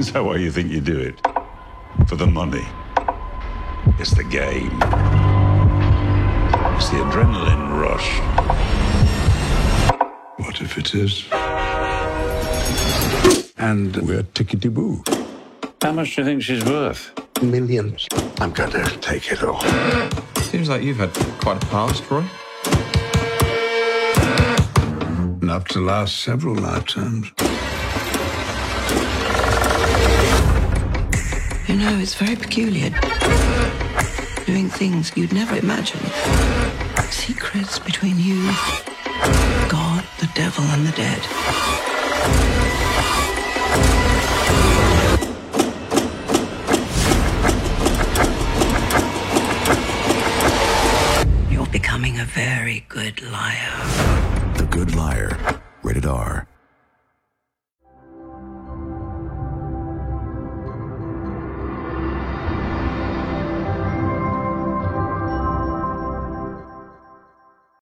Is that why you think you do it? For the money? It's the game. It's the adrenaline rush. What if it is? And we're tickety boo. How much do you think she's worth? Millions. I'm going to take it all. Seems like you've had quite a past, Roy. Enough to last several lifetimes. You know, it's very peculiar. Doing things you'd never imagine. Secrets between you, God, the devil, and the dead. You're becoming a very good liar. The Good Liar.